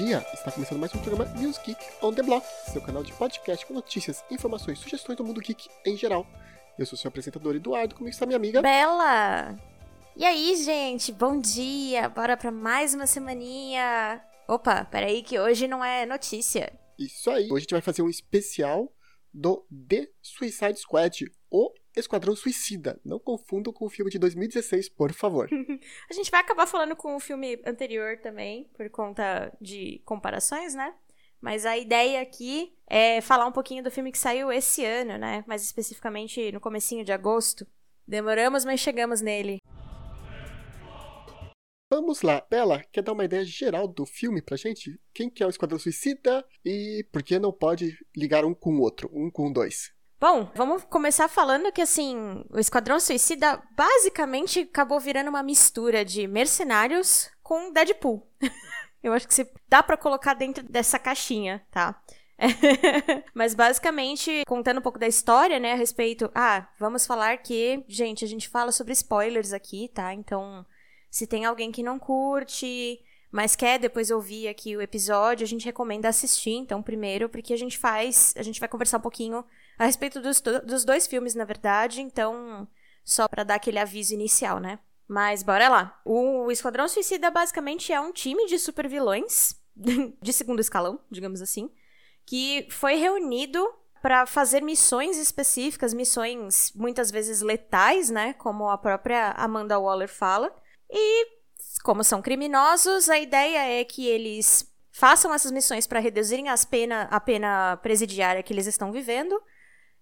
bom dia! Está começando mais um programa News Geek on the Block, seu canal de podcast com notícias, informações, sugestões do mundo geek em geral. Eu sou seu apresentador Eduardo, comigo está minha amiga Bela! E aí, gente, bom dia! Bora para mais uma semaninha. Opa, peraí que hoje não é notícia. Isso aí. Hoje a gente vai fazer um especial do The Suicide Squad, o Esquadrão Suicida. Não confundam com o filme de 2016, por favor. a gente vai acabar falando com o filme anterior também, por conta de comparações, né? Mas a ideia aqui é falar um pouquinho do filme que saiu esse ano, né? Mais especificamente no comecinho de agosto. Demoramos, mas chegamos nele. Vamos lá, Bela, quer dar uma ideia geral do filme pra gente? Quem que é o Esquadrão Suicida e por que não pode ligar um com o outro, um com dois? Bom, vamos começar falando que, assim, o Esquadrão Suicida basicamente acabou virando uma mistura de mercenários com Deadpool. Eu acho que você dá para colocar dentro dessa caixinha, tá? Mas basicamente, contando um pouco da história, né, a respeito. Ah, vamos falar que, gente, a gente fala sobre spoilers aqui, tá? Então, se tem alguém que não curte, mas quer depois ouvir aqui o episódio, a gente recomenda assistir, então, primeiro, porque a gente faz. A gente vai conversar um pouquinho a respeito dos, dos dois filmes, na verdade, então, só para dar aquele aviso inicial, né? Mas bora lá. O Esquadrão Suicida basicamente é um time de supervilões, de segundo escalão, digamos assim, que foi reunido para fazer missões específicas, missões muitas vezes letais, né? Como a própria Amanda Waller fala. E, como são criminosos, a ideia é que eles façam essas missões para reduzirem as pena, a pena presidiária que eles estão vivendo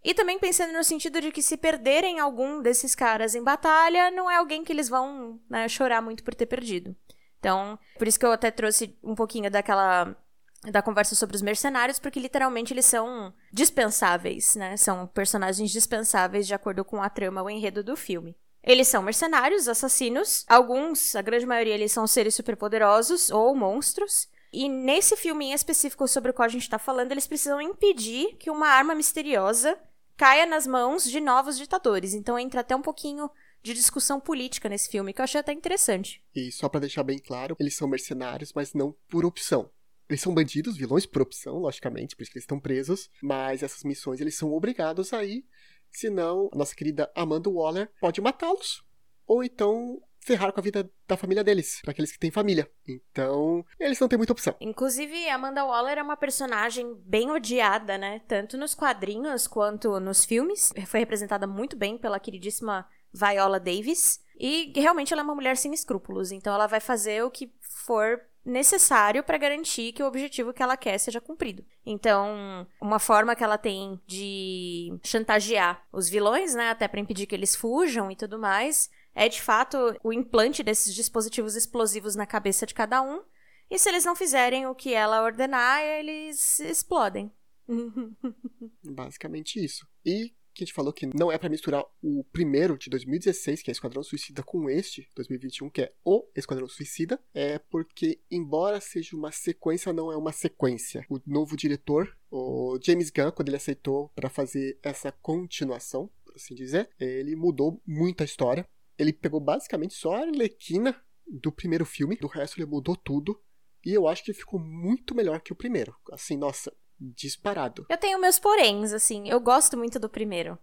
e também pensando no sentido de que se perderem algum desses caras em batalha, não é alguém que eles vão né, chorar muito por ter perdido. Então, por isso que eu até trouxe um pouquinho daquela da conversa sobre os mercenários, porque literalmente eles são dispensáveis, né? São personagens dispensáveis de acordo com a trama ou enredo do filme. Eles são mercenários, assassinos. Alguns, a grande maioria, eles são seres superpoderosos ou monstros. E nesse filme em específico sobre o qual a gente está falando, eles precisam impedir que uma arma misteriosa caia nas mãos de novos ditadores. Então entra até um pouquinho de discussão política nesse filme, que eu achei até interessante. E só para deixar bem claro, eles são mercenários, mas não por opção. Eles são bandidos, vilões por opção, logicamente, por isso que eles estão presos, mas essas missões eles são obrigados a ir, senão a nossa querida Amanda Waller pode matá-los. Ou então ferrar com a vida da família deles, para aqueles que têm família. Então, eles não têm muita opção. Inclusive, Amanda Waller é uma personagem bem odiada, né? Tanto nos quadrinhos quanto nos filmes. Foi representada muito bem pela queridíssima Viola Davis. E realmente ela é uma mulher sem escrúpulos, então ela vai fazer o que for necessário para garantir que o objetivo que ela quer seja cumprido. Então, uma forma que ela tem de chantagear os vilões, né, até para impedir que eles fujam e tudo mais, é de fato o implante desses dispositivos explosivos na cabeça de cada um. E se eles não fizerem o que ela ordenar, eles explodem. Basicamente isso. E que a gente falou que não é para misturar o primeiro de 2016, que é Esquadrão Suicida, com este, 2021, que é o Esquadrão Suicida, é porque, embora seja uma sequência, não é uma sequência. O novo diretor, o James Gunn, quando ele aceitou para fazer essa continuação, por assim dizer, ele mudou muito a história ele pegou basicamente só a Arlequina do primeiro filme, do resto ele mudou tudo. E eu acho que ficou muito melhor que o primeiro. Assim, nossa, disparado. Eu tenho meus poréns, assim, eu gosto muito do primeiro.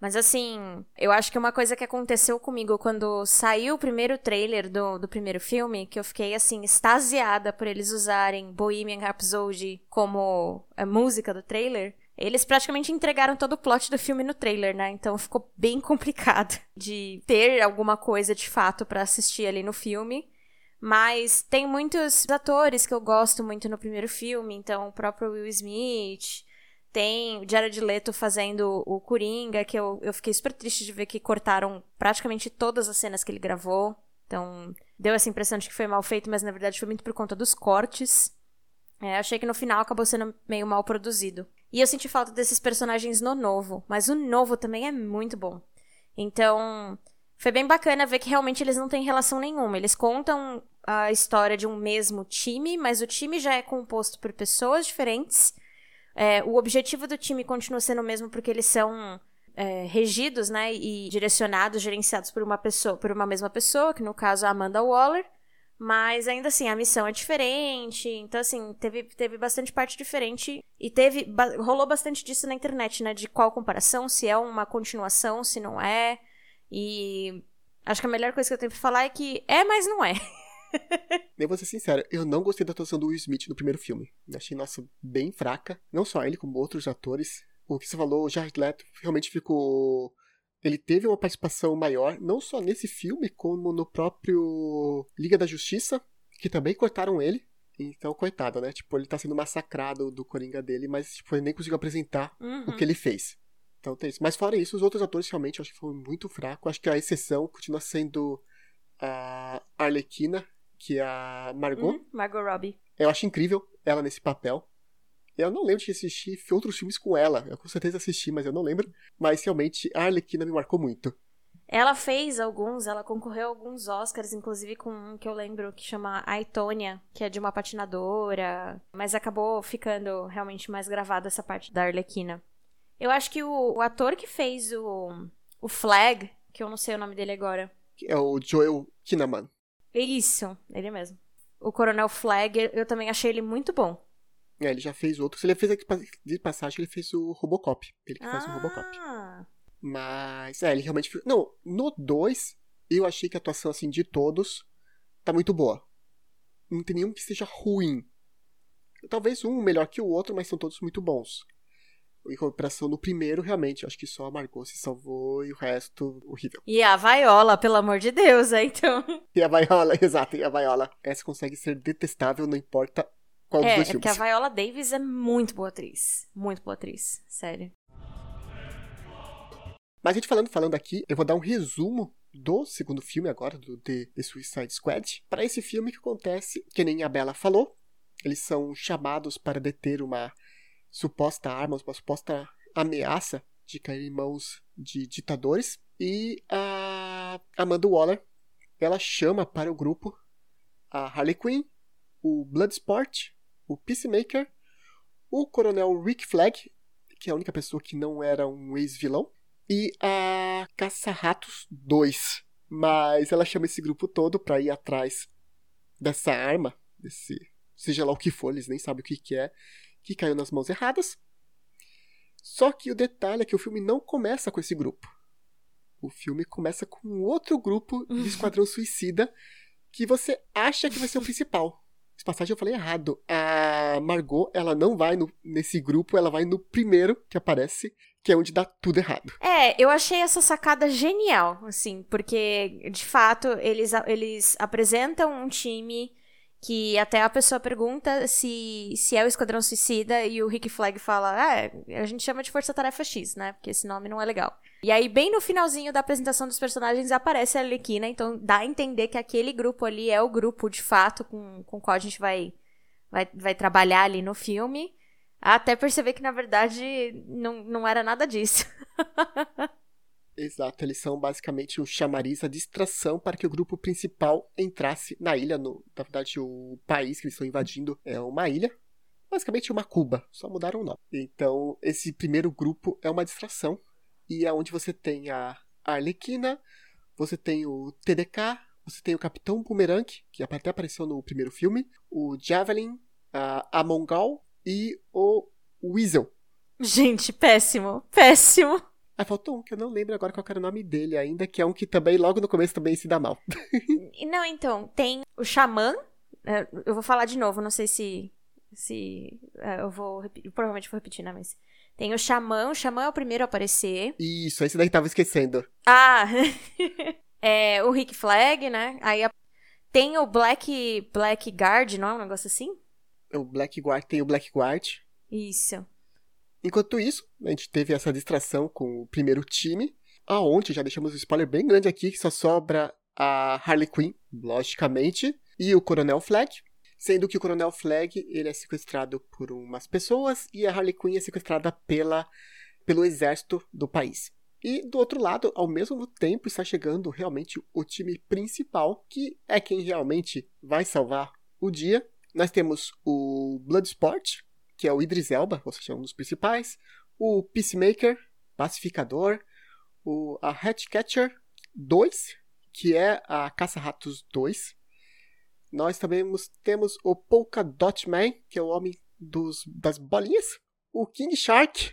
Mas assim, eu acho que uma coisa que aconteceu comigo quando saiu o primeiro trailer do, do primeiro filme, que eu fiquei assim, extasiada por eles usarem Bohemian Rhapsody como a música do trailer, eles praticamente entregaram todo o plot do filme no trailer, né? Então ficou bem complicado de ter alguma coisa de fato para assistir ali no filme. Mas tem muitos atores que eu gosto muito no primeiro filme, então o próprio Will Smith, tem o Jared Leto fazendo o Coringa, que eu, eu fiquei super triste de ver que cortaram praticamente todas as cenas que ele gravou. Então, deu essa impressão de que foi mal feito, mas na verdade foi muito por conta dos cortes. É, achei que no final acabou sendo meio mal produzido. E eu senti falta desses personagens no novo, mas o novo também é muito bom. Então, foi bem bacana ver que realmente eles não têm relação nenhuma. Eles contam a história de um mesmo time, mas o time já é composto por pessoas diferentes. É, o objetivo do time continua sendo o mesmo porque eles são é, regidos, né, e direcionados, gerenciados por uma pessoa, por uma mesma pessoa, que no caso é a Amanda Waller. Mas ainda assim, a missão é diferente. Então, assim, teve, teve bastante parte diferente. E teve. Ba rolou bastante disso na internet, né? De qual comparação, se é uma continuação, se não é. E acho que a melhor coisa que eu tenho pra falar é que é, mas não é. Nem vou ser sincero, eu não gostei da atuação do Will Smith no primeiro filme. Achei, nossa, bem fraca. Não só ele, como outros atores. O que você falou, o Jared Leto realmente ficou ele teve uma participação maior, não só nesse filme, como no próprio Liga da Justiça, que também cortaram ele. Então, coitado, né? Tipo, ele tá sendo massacrado do Coringa dele, mas tipo, ele nem conseguiu apresentar Uhum. o que ele fez. Então tem isso. Mas fora isso, os outros atores realmente eu acho que foram muito fracos. Acho que a exceção continua sendo a Arlequina, que é a Margot. Uhum, Margot Robbie. Eu acho incrível ela nesse papel. Eu não lembro de assistir outros filmes com ela. Eu com certeza assisti, mas eu não lembro. Mas realmente a Arlequina me marcou muito. Ela fez alguns, ela concorreu a alguns Oscars, inclusive com um que eu lembro que chama Aitonia, que é de uma patinadora, mas acabou ficando realmente mais gravada essa parte da Arlequina. Eu acho que o, o ator que fez o, o Flag, que eu não sei o nome dele agora. É o Joel Kinnaman. Isso, ele mesmo. O Coronel Flag, eu também achei ele muito bom. É, ele já fez outros. Ele fez aqui de passagem, ele fez o Robocop. Ele que faz o Robocop. Ah, Mas, é, ele realmente. Não, no 2, eu achei que a atuação, assim, de todos tá muito boa. Não tem nenhum que seja ruim. Talvez um melhor que o outro, mas são todos muito bons. Em comparação no primeiro, realmente, acho que só a Margot se salvou e o resto, horrível. E a Viola, pelo amor de Deus, é, então. E a Viola, exato, e a Viola. Essa consegue ser detestável, não importa qual dos É, dois é porque filmes. a Viola Davis é muito boa atriz. Muito boa atriz, sério. Mas a gente falando, falando aqui, eu vou dar um resumo do segundo filme agora, do The, The Suicide Squad. Para esse filme que acontece, que nem a Bella falou, eles são chamados para deter uma suposta arma, uma suposta ameaça de cair em mãos de ditadores. E a Amanda Waller, ela chama para o grupo a Harley Quinn, o Bloodsport, o Peacemaker, o Coronel Rick Flag, que é a única pessoa que não era um ex-vilão, e a Caça-Ratos 2. Mas ela chama esse grupo todo pra ir atrás dessa arma, desse, seja lá o que for, eles nem sabem o que, que é, que caiu nas mãos erradas. Só que o detalhe é que o filme não começa com esse grupo. O filme começa com outro grupo de Esquadrão Suicida que você acha que vai ser o principal. Passagem eu falei errado. A Margot, ela não vai no- nesse grupo, ela vai no primeiro que aparece, que é onde dá tudo errado. É, eu achei essa sacada genial, assim, porque, de fato, eles, eles apresentam um time que até a pessoa pergunta se, se é o Esquadrão Suicida e o Rick Flag fala, ah, a gente chama de Força Tarefa X, né? Porque esse nome não é legal. E aí, bem no finalzinho da apresentação dos personagens, aparece a Arlequina, então dá a entender que aquele grupo ali é o grupo, de fato, com, com o qual a gente vai, vai, vai trabalhar ali no filme. Até perceber que, na verdade, não, não era nada disso. Exato, eles são basicamente o chamariz, a distração para que o grupo principal entrasse na ilha. No, na verdade, o país que eles estão invadindo é uma ilha. Basicamente uma Cuba, só mudaram o nome. Então, esse primeiro grupo é uma distração. E é onde você tem a Arlequina, você tem o TDK, você tem o Capitão Boomerang, que até apareceu no primeiro filme, o Javelin, a Amongal e o Weasel. Gente, péssimo, péssimo. Ah, faltou um que eu não lembro agora qual era o nome dele ainda, que é um que também logo no começo também se dá mal. Não, então, tem o Xamã. é, Eu vou falar de novo, não sei se. se é, eu vou. Provavelmente vou repetir, né? Mas. Tem o Xamã, o Xamã é o primeiro a aparecer. Isso, esse daí tava esquecendo. Ah! é, o Rick Flag, né? Aí a- tem o Black. Blackguard, não é um negócio assim? O Blackguard tem o Blackguard. Isso. Enquanto isso, a gente teve essa distração com o primeiro time, aonde já deixamos um spoiler bem grande aqui, que só sobra a Harley Quinn, logicamente, e o Coronel Flag, sendo que o Coronel Flag ele é sequestrado por umas pessoas e a Harley Quinn é sequestrada pela, pelo exército do país. E do outro lado, ao mesmo tempo, está chegando realmente o time principal, que é quem realmente vai salvar o dia. Nós temos o Bloodsport, que é o Idris Elba, ou seja, um dos principais, o Peacemaker, Pacificador, o, a Hatchcatcher 2, que é a Caça-Ratos 2, nós também temos o Polka Dot Man, que é o homem dos, das bolinhas. O King Shark,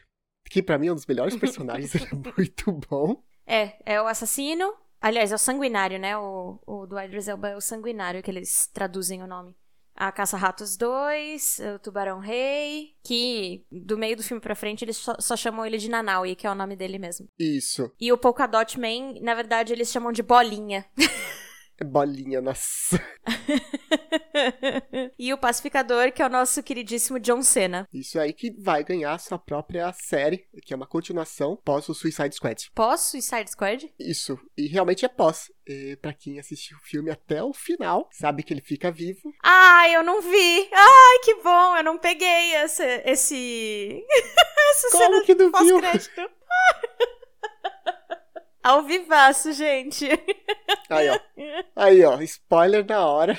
que para mim é um dos melhores personagens, ele é muito bom. É, é o assassino. Aliás, é o sanguinário, né? O, o do Idris Elba é o sanguinário, que eles traduzem o nome. A Caça-Ratos 2, o Tubarão Rei, que do meio do filme pra frente eles só, só, chamam ele de Nanaui, que é o nome dele mesmo. Isso. E o Polka Dot Man, na verdade, eles chamam de Bolinha. Bolinha, nossa. e o Pacificador, que é o nosso queridíssimo John Cena. Isso aí que vai ganhar sua própria série, que é uma continuação pós o Suicide Squad. Pós Suicide Squad? Isso. E realmente é pós. E pra quem assistiu o filme até o final, sabe que ele fica vivo. Ai, eu não vi. Ai, que bom. Eu não peguei esse. esse... Essa Como cena que não pós-crédito. Ao vivaço, gente. Aí, ó. Aí, ó. Spoiler da hora.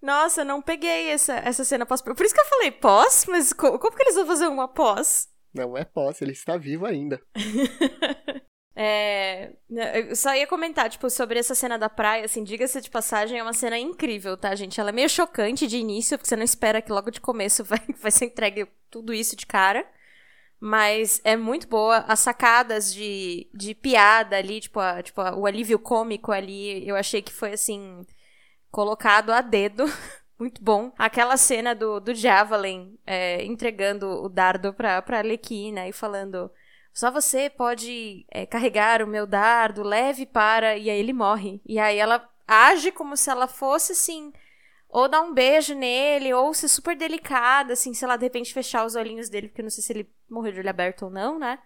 Nossa, não peguei essa, essa cena pós. Por isso que eu falei pós, mas como, como que eles vão fazer uma pós? Não é pós, ele está vivo ainda. É, eu só ia comentar, tipo, sobre essa cena da praia, assim, diga-se de passagem, é uma cena incrível, tá, gente? Ela é meio chocante de início, porque você não espera que logo de começo vai, vai ser entregue tudo isso de cara. Mas é muito boa. As sacadas de, de piada ali, tipo, a, tipo a, o alívio cômico ali, eu achei que foi, assim, colocado a dedo. muito bom. Aquela cena do, do Javelin é, entregando o dardo pra, pra Alequina e falando... Só você pode é, carregar o meu dardo, leve para... E aí ele morre. E aí ela age como se ela fosse, assim ou dar um beijo nele, ou ser super delicada, assim, sei lá, de repente fechar os olhinhos dele, porque eu não sei se ele morreu de olho aberto ou não, né?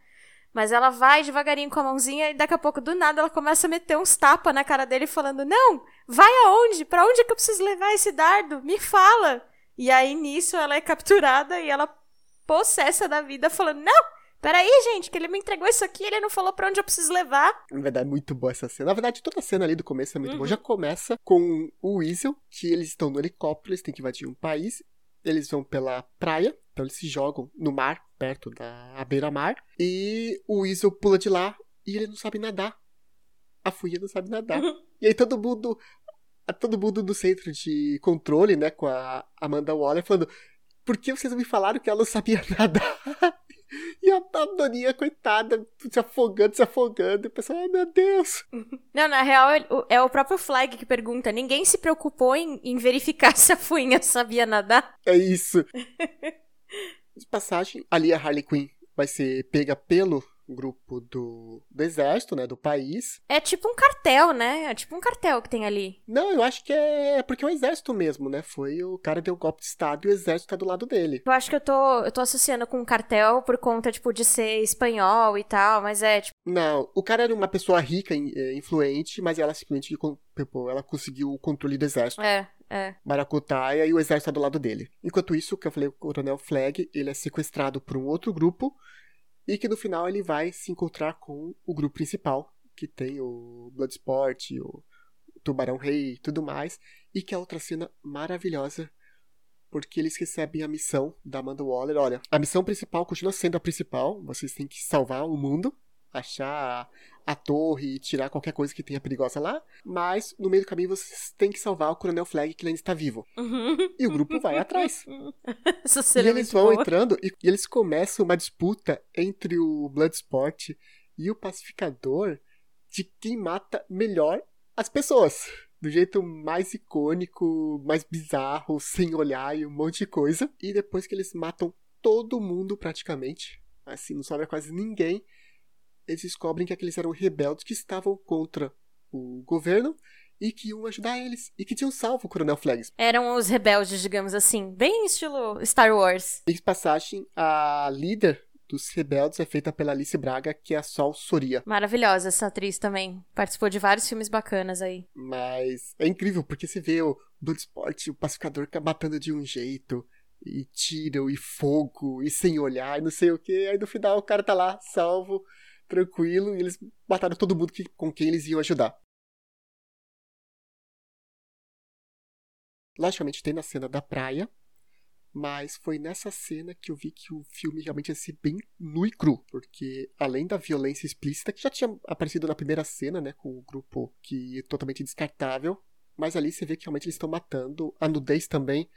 Mas ela vai devagarinho com a mãozinha e daqui a pouco, do nada, ela começa a meter uns tapas na cara dele, falando: Não, vai aonde? Para onde é que eu preciso levar esse dardo? Me fala! E aí nisso ela é capturada e ela possessa da vida, falando: Não! Peraí, gente, que ele me entregou isso aqui, ele não falou pra onde eu preciso levar. Na verdade, é muito boa essa cena. Na verdade, toda a cena ali do começo é muito uhum. boa. Já começa com o Weasel, que eles estão no helicóptero, eles têm que invadir um país. Eles vão pela praia, então eles se jogam no mar, perto da beira-mar. E o Weasel pula de lá e ele não sabe nadar. A Fuia não sabe nadar. E aí todo mundo todo mundo do centro de controle, né, com a Amanda Waller, falando: por que vocês não me falaram que ela não sabia nadar? E a, a Doninha, coitada, se afogando, se afogando. E o pessoal, ai meu Deus. Não, na real, é o próprio Flag que pergunta. Ninguém se preocupou em, em verificar se a Fuinha sabia nadar? É isso. De passagem, ali a Harley Quinn vai ser pega pelo grupo do, do exército, né, do país. É tipo um cartel, né? É tipo um cartel que tem ali. Não, eu acho que é porque é o exército mesmo, né? Foi o cara deu um golpe de estado e o exército tá do lado dele. Eu acho que eu tô, eu tô associando com um cartel por conta, tipo, de ser espanhol e tal, mas é tipo... Não, o cara era uma pessoa rica, é, influente, mas ela simplesmente, tipo, ela conseguiu o controle do exército. É, é. Maracutaia e o exército tá do lado dele. Enquanto isso, que eu falei, o coronel Flag, ele é sequestrado por um outro grupo e que no final ele vai se encontrar com o grupo principal, que tem o Bloodsport, o Tubarão Rei e tudo mais, e que é outra cena maravilhosa, porque eles recebem a missão da Amanda Waller. Olha, a missão principal continua sendo a principal, vocês têm que salvar o mundo, achar a torre e tirar qualquer coisa que tenha perigosa lá, mas no meio do caminho vocês têm que salvar o Coronel Flag que ainda está vivo. Uhum. E o grupo vai atrás. e é eles vão boa. entrando e, e, eles começam uma disputa entre o Bloodsport e o Pacificador de quem mata melhor as pessoas. Do jeito mais icônico, mais bizarro, sem olhar e um monte de coisa. E depois que eles matam todo mundo praticamente, assim, não sobra quase ninguém, eles descobrem que aqueles eram rebeldes que estavam contra o governo e que iam ajudar eles. E que tinham salvo o Coronel Flags. Eram os rebeldes, digamos assim. Bem estilo Star Wars. Em passagem, a líder dos rebeldes é feita pela Alice Braga, que é a Sol Soria. Maravilhosa essa atriz também. Participou de vários filmes bacanas aí. Mas é incrível, porque você vê o Bloodsport, o pacificador matando de um jeito. E tiro, e fogo, e sem olhar, e não sei o que. Aí no final o cara tá lá, salvo tranquilo, e eles mataram todo mundo que, com quem eles iam ajudar. Logicamente tem na cena da praia, mas foi nessa cena que eu vi que o filme realmente ia ser bem nu e cru, porque além da violência explícita, que já tinha aparecido na primeira cena, né, com o grupo que é totalmente descartável, mas ali você vê que realmente eles estão matando. A nudez também,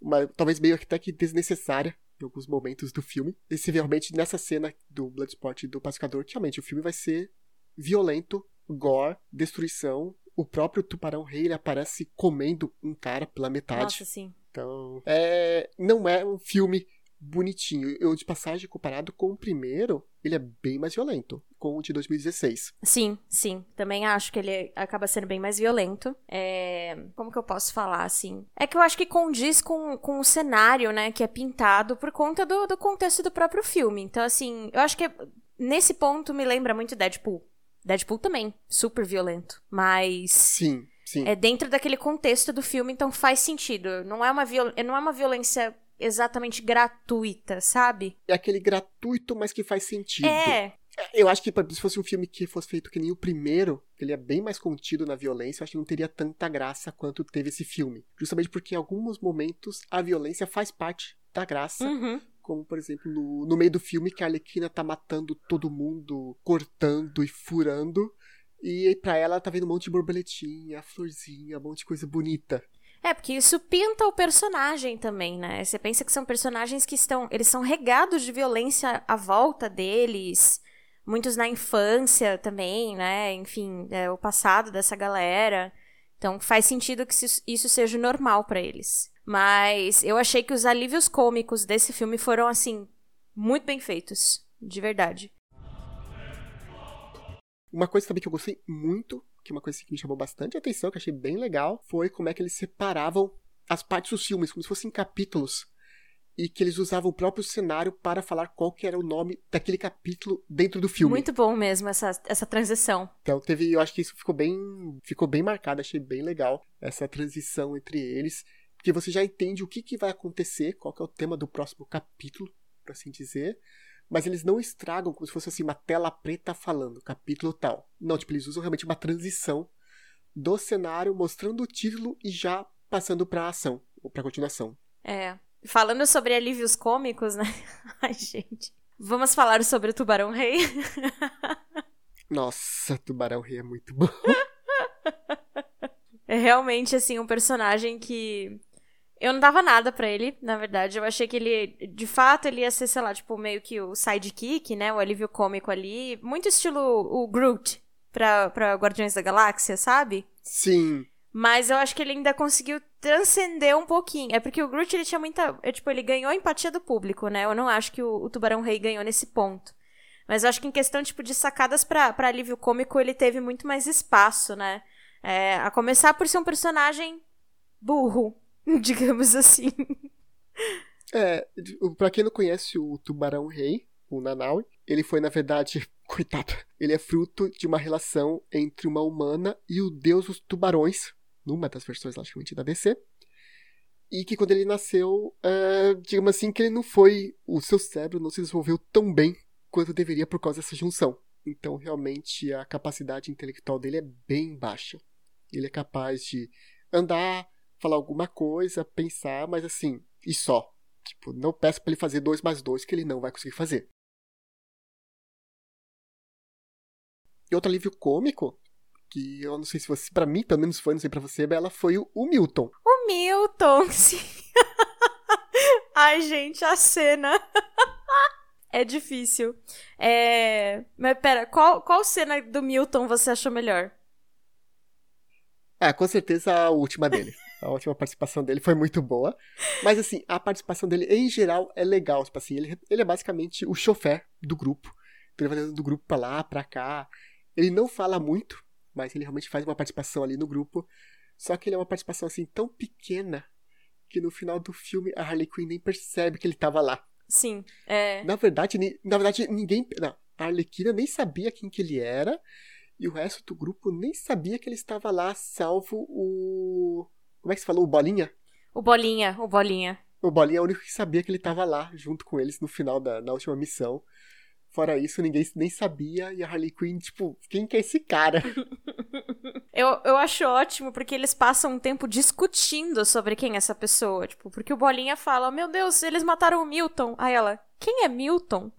uma, talvez meio até que desnecessária em alguns momentos do filme. E vê realmente nessa cena do Bloodsport do Pacificador que realmente o filme vai ser violento, gore, destruição. O próprio Tubarão Rei ele aparece comendo um cara pela metade. Nossa, sim. Então, é, não é um filme bonitinho. Eu, de passagem, comparado com o primeiro, ele é bem mais violento, com o de 2016. Sim, sim. Também acho que ele acaba sendo bem mais violento. É... Como que eu posso falar, assim? É que eu acho que condiz com, com o cenário, né, que é pintado por conta do, do contexto do próprio filme. Então, assim, eu acho que nesse ponto me lembra muito Deadpool. Deadpool também, super violento. Mas. Sim, sim. É dentro daquele contexto do filme, então faz sentido. Não é uma, viol... não é uma violência exatamente gratuita, sabe? É aquele gratuito, mas que faz sentido. É. Eu acho que se fosse um filme que fosse feito que nem o primeiro, ele é bem mais contido na violência, eu acho que não teria tanta graça quanto teve esse filme. Justamente porque em alguns momentos a violência faz parte da graça. Uhum. Como, por exemplo, no, no meio do filme que a Arlequina tá matando todo mundo, cortando e furando. E pra ela tá vendo um monte de borboletinha, florzinha, um monte de coisa bonita. É, porque isso pinta o personagem também, né? Você pensa que são personagens que estão. Eles são regados de violência à volta deles. Muitos na infância também, né? Enfim, é o passado dessa galera. Então faz sentido que isso seja normal para eles. Mas eu achei que os alívios cômicos desse filme foram, assim, muito bem feitos. De verdade. Uma coisa também que eu gostei muito que uma coisa que me chamou bastante atenção, que achei bem legal, foi como é que eles separavam as partes dos filmes, como se fossem capítulos. E que eles usavam o próprio cenário para falar qual que era o nome daquele capítulo dentro do filme. Muito bom mesmo essa, essa transição. Então teve, eu acho que isso ficou bem, ficou bem marcado, achei bem legal essa transição entre eles, porque você já entende o que, que vai acontecer, qual que é o tema do próximo capítulo, por assim dizer mas eles não estragam como se fosse assim uma tela preta falando, capítulo tal. Não, tipo, eles usam realmente uma transição do cenário, mostrando o título e já passando pra ação, ou pra continuação. É. Falando sobre alívios cômicos, né? Ai, gente. Vamos falar sobre o Tubarão Rei. Nossa, Tubarão Rei é muito bom. É realmente, assim, um personagem que eu não dava nada para ele, na verdade. Eu achei que ele, de fato, ele ia ser, sei lá, tipo, meio que o sidekick, né? O alívio cômico ali. Muito estilo o Groot pra, pra Guardiões da Galáxia, sabe? Sim. Mas eu acho que ele ainda conseguiu transcender um pouquinho. É porque o Groot, ele tinha muita... É, tipo, ele ganhou a empatia do público, né? Eu não acho que o, o Tubarão Rei ganhou nesse ponto. Mas eu acho que em questão, tipo, de sacadas pra, pra alívio cômico, ele teve muito mais espaço, né? É, a começar por ser um personagem burro, digamos assim. É, pra quem não conhece o Tubarão Rei, o Nanaui, ele foi, na verdade, coitado, ele é fruto de uma relação entre uma humana e o deus dos tubarões, numa das versões, logicamente, da DC. E que quando ele nasceu, é, digamos assim, que ele não foi. O seu cérebro não se desenvolveu tão bem quanto deveria por causa dessa junção. Então, realmente, a capacidade intelectual dele é bem baixa. Ele é capaz de andar, falar alguma coisa, pensar, mas assim, e só. Tipo, não peço para ele fazer dois mais dois que ele não vai conseguir fazer. E outro alívio cômico, que eu não sei se você, para mim, pelo menos foi, não sei para você, ela foi o, o Milton. O Milton, sim. Ai, gente, a cena. é difícil. É... Mas pera, qual, qual cena do Milton você achou melhor? É, com certeza a última dele. A última participação dele foi muito boa. Mas, assim, a participação dele, em geral, é legal. Tipo assim, ele, ele é basicamente o chofer do grupo. Então, ele vai do grupo pra lá, pra cá. Ele não fala muito, mas ele realmente faz uma participação ali no grupo. Só que ele é uma participação, assim, tão pequena que no final do filme a Harley Quinn nem percebe que ele tava lá. Sim, é... Na verdade, na verdade ninguém... Não, a Arlequina nem sabia quem que ele era. E o resto do grupo nem sabia que ele estava lá, salvo o como é que você falou? O Bolinha? O Bolinha, o Bolinha. O Bolinha é o único que sabia que ele estava lá, junto com eles, no final da na última missão. Fora isso, ninguém nem sabia. E a Harley Quinn, tipo, quem que é esse cara? eu, eu acho ótimo, porque eles passam um tempo discutindo sobre quem é essa pessoa. Tipo, porque o Bolinha fala: Meu Deus, eles mataram o Milton. Aí ela: Quem é Milton?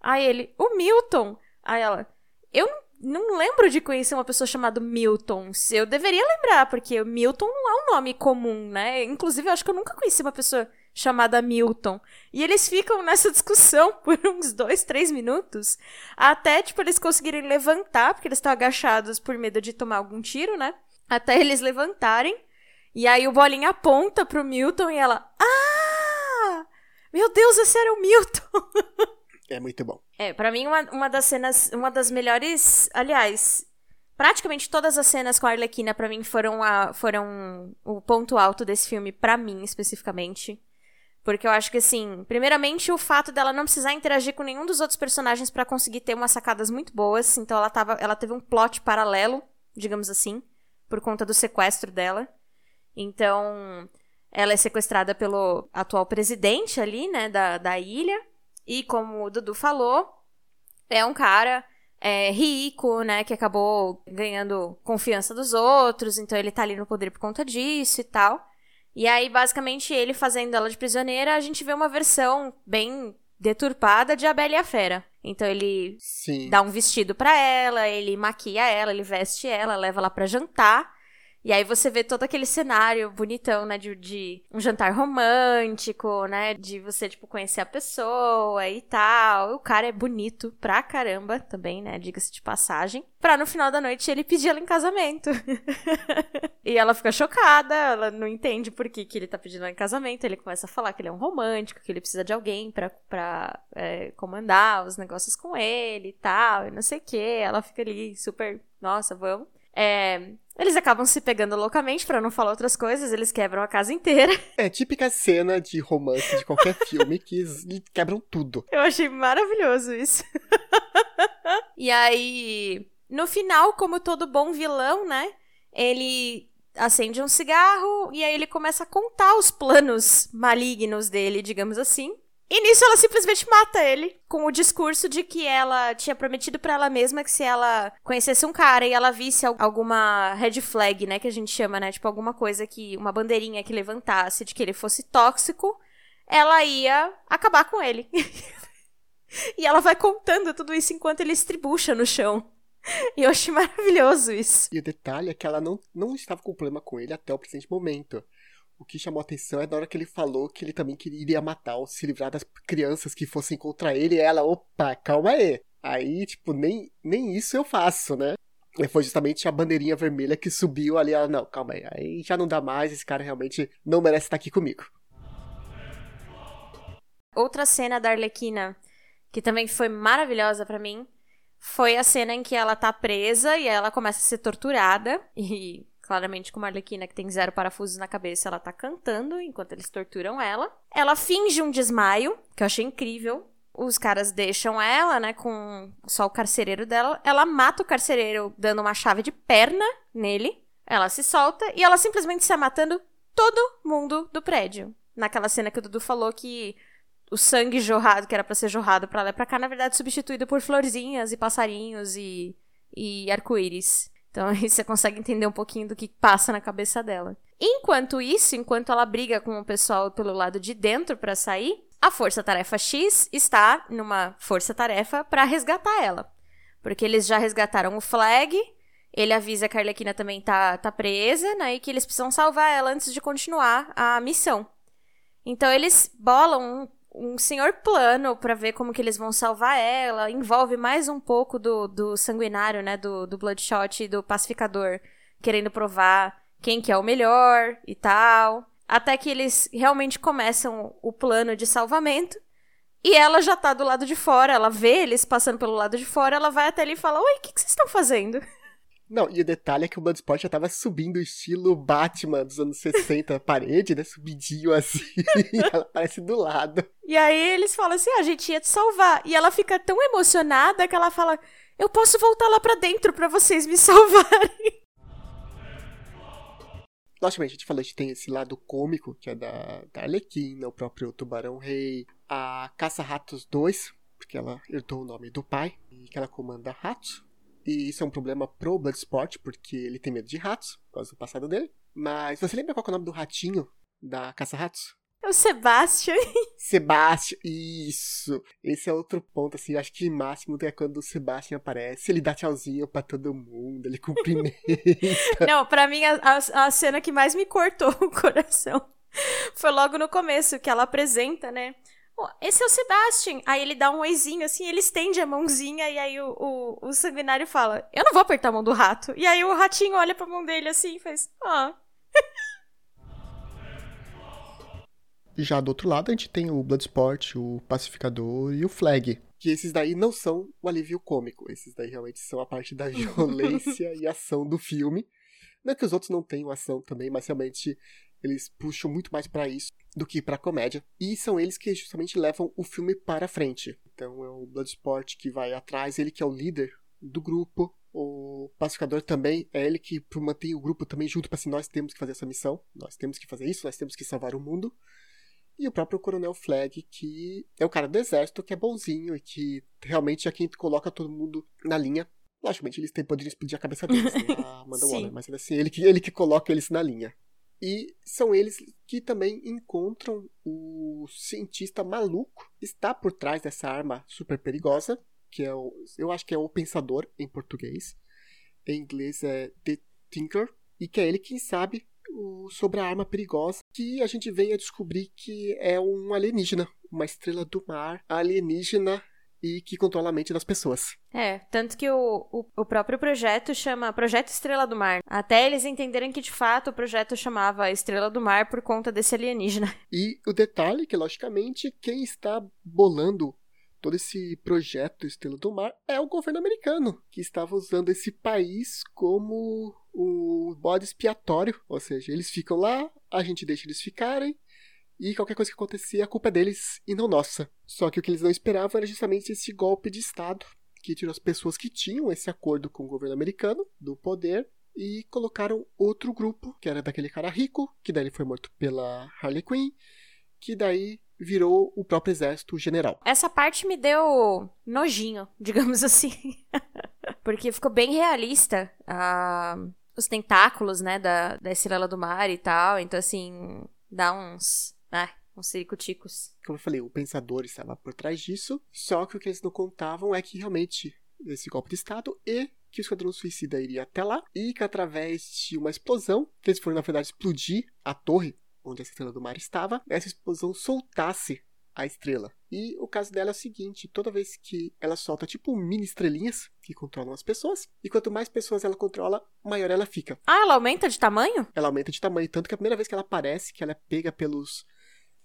Aí ele: O Milton. Aí ela: Eu não não lembro de conhecer uma pessoa chamada Milton. Eu deveria lembrar, porque Milton não é um nome comum, né? Inclusive, eu acho que eu nunca conheci uma pessoa chamada Milton. E eles ficam nessa discussão por uns dois, três minutos, até, tipo, eles conseguirem levantar, porque eles estão agachados por medo de tomar algum tiro, né? Até eles levantarem. E aí o Bolinha aponta pro Milton e ela, ah! Meu Deus, esse era o Milton! É muito bom. É, para mim, uma, uma das cenas, uma das melhores. Aliás, praticamente todas as cenas com a Arlequina, para mim, foram, a, foram o ponto alto desse filme, para mim, especificamente. Porque eu acho que, assim, primeiramente, o fato dela não precisar interagir com nenhum dos outros personagens para conseguir ter umas sacadas muito boas. Então, ela, tava, ela teve um plot paralelo, digamos assim, por conta do sequestro dela. Então, ela é sequestrada pelo atual presidente ali, né, da, da ilha. E como o Dudu falou, é um cara é, rico, né, que acabou ganhando confiança dos outros, então ele tá ali no poder por conta disso e tal. E aí, basicamente, ele fazendo ela de prisioneira, a gente vê uma versão bem deturpada de A Bela e a Fera. Então ele Sim. dá um vestido para ela, ele maquia ela, ele veste ela, leva ela para jantar. E aí você vê todo aquele cenário bonitão, né? De, de, um jantar romântico, né? De você, tipo, conhecer a pessoa e tal. O cara é bonito pra caramba também, né? Diga-se de passagem. Pra no final da noite ele pedir ela em casamento. e ela fica chocada, ela não entende por que, que ele tá pedindo ela em casamento. Ele começa a falar que ele é um romântico, que ele precisa de alguém pra, pra é, comandar os negócios com ele e tal, e não sei o que. Ela fica ali super, nossa, vamos. É, eles acabam se pegando loucamente, para não falar outras coisas, eles quebram a casa inteira. É típica cena de romance de qualquer filme que quebram tudo. Eu achei maravilhoso isso. e aí, no final, como todo bom vilão, né? Ele acende um cigarro e aí ele começa a contar os planos malignos dele, digamos assim. E nisso ela simplesmente mata ele, com o discurso de que ela tinha prometido para ela mesma que se ela conhecesse um cara e ela visse alguma red flag, né, que a gente chama, né, tipo alguma coisa que uma bandeirinha que levantasse de que ele fosse tóxico, ela ia acabar com ele. e ela vai contando tudo isso enquanto ele estribucha no chão. E eu achei maravilhoso isso. E o detalhe é que ela não, não estava com problema com ele até o presente momento. O que chamou atenção é na hora que ele falou que ele também queria matar ou se livrar das crianças que fossem contra ele. E ela, opa, calma aí. Aí, tipo, nem, nem isso eu faço, né? E foi justamente a bandeirinha vermelha que subiu ali. Ela, não, calma aí. Aí já não dá mais. Esse cara realmente não merece estar aqui comigo. Outra cena da Arlequina que também foi maravilhosa para mim foi a cena em que ela tá presa e ela começa a ser torturada. E claramente com uma arlequina que tem zero parafusos na cabeça, ela tá cantando enquanto eles torturam ela. Ela finge um desmaio, que eu achei incrível. Os caras deixam ela, né, com só o carcereiro dela. Ela mata o carcereiro dando uma chave de perna nele. Ela se solta e ela simplesmente sai matando todo mundo do prédio. Naquela cena que o Dudu falou que o sangue jorrado, que era para ser jorrado para lá e pra cá, na verdade substituído por florzinhas e passarinhos e, e arco-íris. Então aí você consegue entender um pouquinho do que passa na cabeça dela. Enquanto isso, enquanto ela briga com o pessoal pelo lado de dentro para sair, a Força Tarefa X está numa Força Tarefa para resgatar ela. Porque eles já resgataram o Flag, ele avisa que a Arlequina também tá, tá presa, né? E que eles precisam salvar ela antes de continuar a missão. Então eles bolam um um senhor plano para ver como que eles vão salvar ela. Envolve mais um pouco do, do sanguinário, né? Do, do Bloodshot e do pacificador. Querendo provar quem que é o melhor e tal. Até que eles realmente começam o plano de salvamento. E ela já tá do lado de fora, ela vê eles passando pelo lado de fora, ela vai até ali e fala: Oi, o que, que vocês estão fazendo? Não, e o detalhe é que o Bloodsport já tava subindo o estilo Batman dos anos 60, a parede, né? Subidinho assim. e ela aparece do lado. E aí eles falam assim: ah, a gente ia te salvar. E ela fica tão emocionada que ela fala: eu posso voltar lá para dentro para vocês me salvarem. Logicamente, a gente falou que tem esse lado cômico, que é da, da Arlequina, o próprio Tubarão Rei, a Caça-Ratos 2, porque ela herdou o nome do pai, e que ela comanda ratos. E isso é um problema pro Bloodsport, porque ele tem medo de ratos, por causa do passado dele. Mas você lembra qual é o nome do ratinho da Caça-Ratos? É o Sebastian. Sebastian, isso. Esse é outro ponto, assim, acho que máximo é quando o Sebastian aparece, ele dá tchauzinho pra todo mundo, ele cumprimenta. Não, pra mim, a, a, a cena que mais me cortou o coração foi logo no começo, que ela apresenta, né? Esse é o Sebastian. Aí ele dá um oizinho assim, ele estende a mãozinha e aí o, o, o sanguinário fala: Eu não vou apertar a mão do rato. E aí o ratinho olha pra mão dele assim e faz: Ah. Já do outro lado, a gente tem o Bloodsport, o Pacificador e o Flag. Que esses daí não são o alívio cômico. Esses daí realmente são a parte da violência e ação do filme. Não é que os outros não tenham ação também, mas realmente eles puxam muito mais para isso do que para comédia. E são eles que justamente levam o filme para frente. Então é o Bloodsport que vai atrás, ele que é o líder do grupo. O pacificador também é ele que mantém o grupo também junto para assim, nós temos que fazer essa missão, nós temos que fazer isso, nós temos que salvar o mundo. E o próprio Coronel Flag, que é o cara do exército, que é bonzinho e que realmente é quem coloca todo mundo na linha. Logicamente, eles têm poder de explodir a cabeça deles, né? A Amanda Waller, mas assim, ele que, ele que coloca eles na linha. E são eles que também encontram o cientista maluco que está por trás dessa arma super perigosa, que é o, eu acho que é o pensador em português. Em inglês é The Thinker, e que é ele quem sabe o, sobre a arma perigosa, que a gente vem a descobrir que é um alienígena, uma estrela do mar alienígena e que controla a mente das pessoas. É, tanto que o, o, o, próprio projeto chama Projeto Estrela do Mar. Até eles entenderem que de fato o projeto chamava Estrela do Mar por conta desse alienígena. E o detalhe é que, logicamente, quem está bolando todo esse projeto Estrela do Mar é o governo americano, que estava usando esse país como o bode expiatório. Ou seja, eles ficam lá, a gente deixa eles ficarem, e qualquer coisa que acontecia, a culpa é deles e não nossa. Só que o que eles não esperavam era justamente esse golpe de Estado que tirou as pessoas que tinham esse acordo com o governo americano do poder e colocaram outro grupo, que era daquele cara rico, que daí foi morto pela Harley Quinn, que daí virou o próprio exército general. Essa parte me deu nojinho, digamos assim. Porque ficou bem realista uh, os tentáculos, né, da, da estrela do mar e tal. Então, assim, dá uns ah, uns ciricuticos. Como eu falei, o pensador estava por trás disso, só que o que eles não contavam é que realmente esse golpe de Estado e que o Esquadrão Suicida iria até lá e que através de uma explosão, que eles foram na verdade explodir a torre onde a estrela do mar estava, essa explosão soltasse a estrela. E o caso dela é o seguinte: toda vez que ela solta tipo mini estrelinhas que controlam as pessoas, e quanto mais pessoas ela controla, maior ela fica. Ah, ela aumenta de tamanho? Ela aumenta de tamanho, tanto que a primeira vez que ela aparece, que ela é pega pelos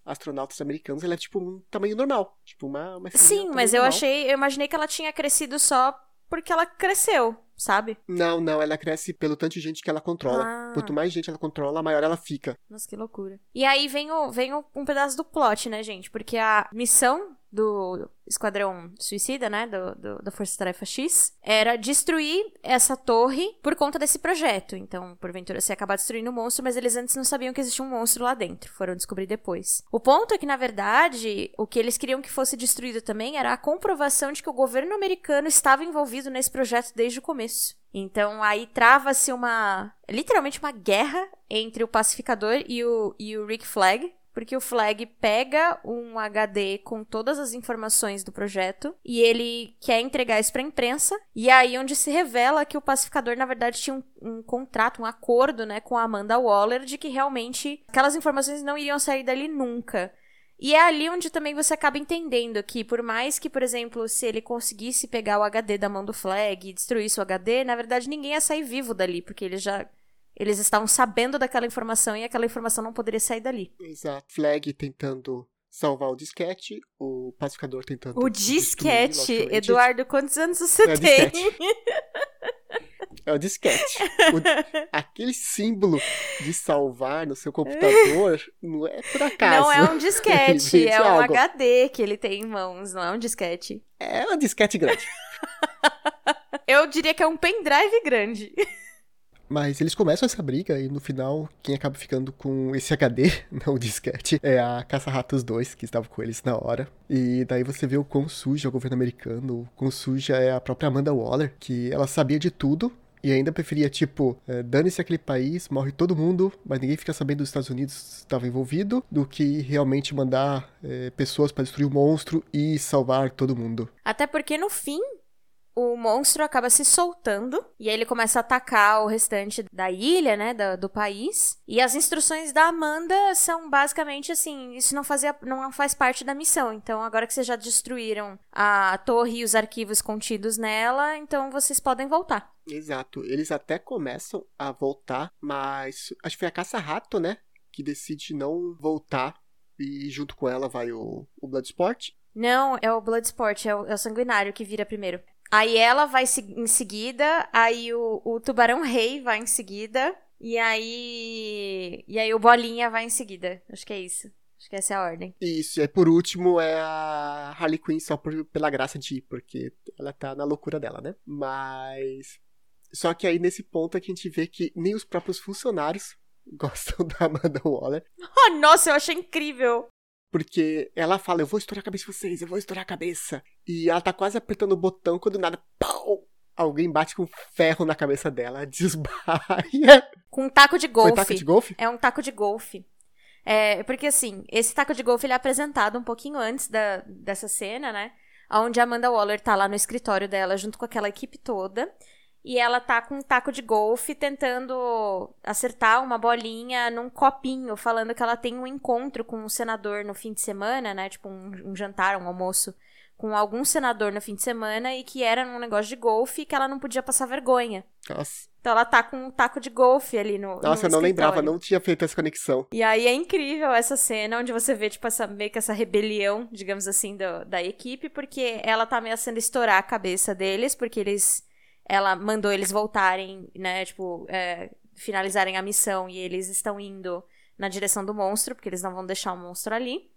astronautas americanos, ela é tipo um tamanho normal. Tipo uma. uma Sim, mas eu achei. Eu imaginei que ela tinha crescido só porque ela cresceu, sabe? Não, não, ela cresce pelo tanto de gente que ela controla. Ah. Quanto mais gente ela controla, maior ela fica. Nossa, que loucura. E aí vem, o, vem o, um pedaço do plot, né, gente? Porque a missão do Esquadrão Suicida, né, do, do, da Força Tarefa X, era destruir essa torre por conta desse projeto. Então, porventura, você acabar destruindo o um monstro, mas eles antes não sabiam que existia um monstro lá dentro. Foram descobrir depois. O ponto é que, na verdade, o que eles queriam que fosse destruído também era a comprovação de que o governo americano estava envolvido nesse projeto desde o começo. Então aí trava-se uma. literalmente uma guerra entre o pacificador e o, e o Rick Flag, porque o Flag pega um HD com todas as informações do projeto e ele quer entregar isso para a imprensa. E é aí onde se revela que o pacificador na verdade tinha um, um, contrato, um acordo, né, com a Amanda Waller de que realmente aquelas informações não iriam sair dali nunca. E é ali onde também você acaba entendendo que, por mais que, por exemplo, se ele conseguisse pegar o HD da mão do Flag e destruísse o HD, na verdade ninguém ia sair vivo dali, porque ele já eles estavam sabendo daquela informação e aquela informação não poderia sair dali. Exato. Flag tentando salvar o disquete, o pacificador tentando. O disquete? Eduardo, quantos anos você é tem? É o disquete. O, aquele símbolo de salvar no seu computador não é por acaso. Não é um disquete, é um HD que ele tem em mãos, não é um disquete. É um disquete grande. Eu diria que é um pendrive grande. Mas eles começam essa briga e no final quem acaba ficando com esse HD, não o disquete, é a Caça-Ratos 2, que estava com eles na hora. E daí você vê o quão sujo é o governo americano, o quão suja é a própria Amanda Waller, que ela sabia de tudo E ainda preferia, tipo, é, dane-se aquele país, morre todo mundo, mas ninguém fica sabendo dos Estados Unidos estava envolvido, do que realmente mandar é, pessoas para destruir o monstro e salvar todo mundo. Até porque no fim, o monstro acaba se soltando e aí ele começa a atacar o restante da ilha, né, do, do, país. E as instruções da Amanda são basicamente assim, isso não fazia não faz parte da missão. Então, agora que vocês já destruíram a torre e os arquivos contidos nela, então vocês podem voltar. Exato. Eles até começam a voltar, mas acho que foi a caça-rato, né, que decide não voltar e junto com ela vai o, o Bloodsport. Não, é o Bloodsport, é o, é o sanguinário que vira primeiro. Aí ela vai em seguida, aí o, o Tubarão Rei vai em seguida, e aí. E aí o Bolinha vai em seguida. Acho que é isso. Acho que essa é a ordem. Isso, e por último é a Harley Quinn só por, pela graça de ir, porque ela tá na loucura dela, né? Mas. Só que aí nesse ponto é que a gente vê que nem os próprios funcionários gostam da Amanda Waller. Oh, nossa, eu achei incrível! Porque ela fala, eu vou estourar a cabeça de vocês, eu vou estourar a cabeça. E ela tá quase apertando o botão quando nada, pau! Alguém bate com ferro na cabeça dela, desbaia. Com um taco de golfe. Foi taco de golfe? É um taco de golfe. É, porque assim, esse taco de golfe ele é apresentado um pouquinho antes da, dessa cena, né? Onde a Amanda Waller tá lá no escritório dela, junto com aquela equipe toda e ela tá com um taco de golfe tentando acertar uma bolinha num copinho, falando que ela tem um encontro com um senador no fim de semana, né? Tipo um, um jantar, um almoço com algum senador no fim de semana e que era num negócio de golfe e que ela não podia passar vergonha. Nossa. Então ela tá com um taco de golfe ali no. Nossa, no eu não lembrava, não tinha feito essa conexão. E aí é incrível essa cena onde você vê, tipo, essa, meio que essa rebelião, digamos assim, do, da equipe, porque ela tá ameaçando estourar a cabeça deles, porque eles ela mandou eles voltarem, né, tipo, é, finalizarem a missão e eles estão indo na direção do monstro, porque eles não vão deixar o monstro ali.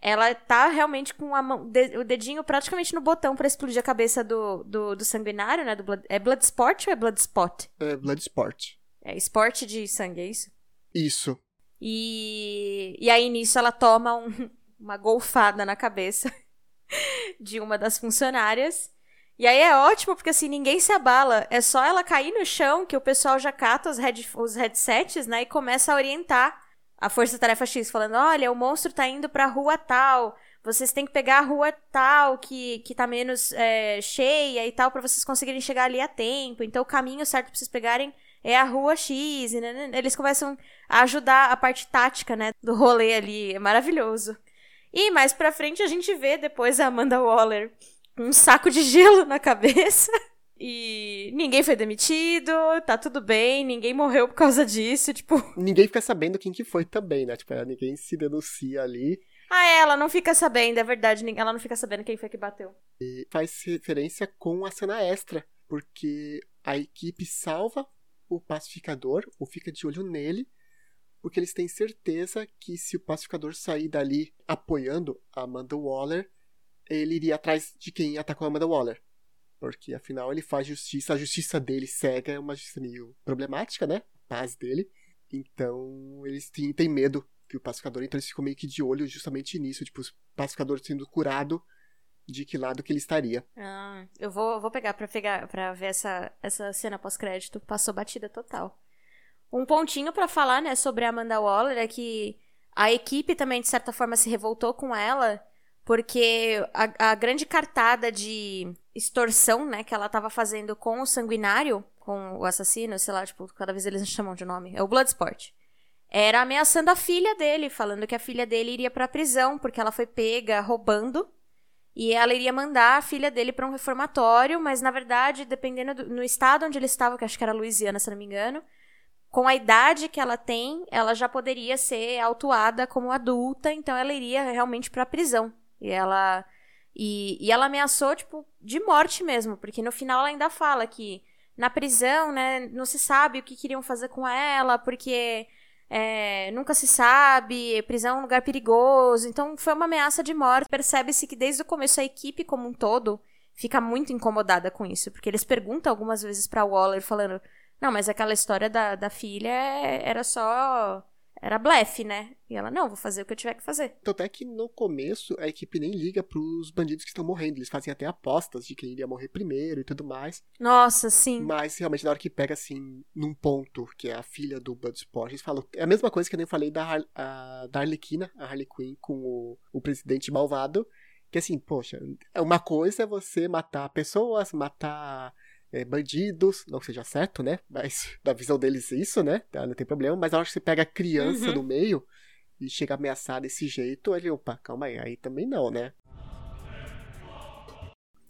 Ela tá realmente com mão, de, o dedinho praticamente no botão para explodir a cabeça do, do, do sanguinário, né? Do blood, é Bloodsport ou é Bloodspot? É Bloodsport. É esporte de sangue, é isso? Isso. E, e aí nisso ela toma um, uma golfada na cabeça de uma das funcionárias. E aí é ótimo, porque assim, ninguém se abala. É só ela cair no chão que o pessoal já cata os, head, os headsets, né? E começa a orientar a Força Tarefa X, falando: olha, o monstro tá indo pra rua tal. Vocês têm que pegar a rua tal, que, que tá menos é, cheia e tal, para vocês conseguirem chegar ali a tempo. Então o caminho certo pra vocês pegarem é a rua X. Né, né, né? Eles começam a ajudar a parte tática, né? Do rolê ali. É maravilhoso. E mais pra frente a gente vê depois a Amanda Waller um saco de gelo na cabeça. E ninguém foi demitido, tá tudo bem, ninguém morreu por causa disso, tipo. Ninguém fica sabendo quem que foi também, né? Tipo, ninguém se denuncia ali. Ah, é, ela não fica sabendo, é verdade, ela não fica sabendo quem foi que bateu. E faz referência com a cena extra, porque a equipe salva o pacificador, ou fica de olho nele, porque eles têm certeza que se o pacificador sair dali apoiando a Amanda Waller, ele iria atrás de quem atacou a Amanda Waller. Porque afinal ele faz justiça, a justiça dele cega é uma justiça meio problemática, né? Paz dele. Então eles têm, têm medo que o pacificador, então eles ficam meio que de olho justamente nisso, tipo, o pacificador sendo curado, de que lado que ele estaria. Ah, eu vou, vou pegar pra pegar para ver essa, essa cena pós-crédito. Passou batida total. Um pontinho para falar, né, sobre a Amanda Waller é que a equipe também, de certa forma, se revoltou com ela porque a, a, grande cartada de extorsão, né, que ela tava fazendo com o sanguinário, com o assassino, sei lá, tipo, cada vez eles chamam de nome, é o Bloodsport. Era ameaçando a filha dele, falando que a filha dele iria pra prisão, porque ela foi pega roubando. E ela iria mandar a filha dele para um reformatório, mas na verdade, dependendo do no estado onde ele estava, que acho que era Louisiana, se não me engano, com a idade que ela tem, ela já poderia ser autuada como adulta, então ela iria realmente para a prisão. E ela. E, e ela ameaçou, tipo, de morte mesmo, porque no final ela ainda fala que na prisão, né, não se sabe o que queriam fazer com ela, porque é, nunca se sabe, prisão é um lugar perigoso. Então foi uma ameaça de morte. Percebe-se que desde o começo a equipe como um todo fica muito incomodada com isso, porque eles perguntam algumas vezes para Waller falando: "Não, mas aquela história da, da filha é, era só era blefe, né? E ela, não, vou fazer o que eu tiver que fazer. Tanto é que no começo a equipe nem liga pros bandidos que estão morrendo. Eles fazem até apostas de quem iria morrer primeiro e tudo mais. Nossa, sim. Mas realmente na hora que pega assim, num ponto, que é a filha do Bloodsport, eles falam. É a mesma coisa que eu nem falei da, Har a, da Arlequina, a Harley Quinn, com o, o presidente malvado. Que assim, poxa, uma coisa é você matar pessoas, matar é, bandidos, não que seja certo, né? Mas da visão deles isso, né? Tá, não tem problema. Mas a hora que você pega a criança uhum. no meio e chega ameaçar desse jeito, ele, opa, calma aí, aí também não, né?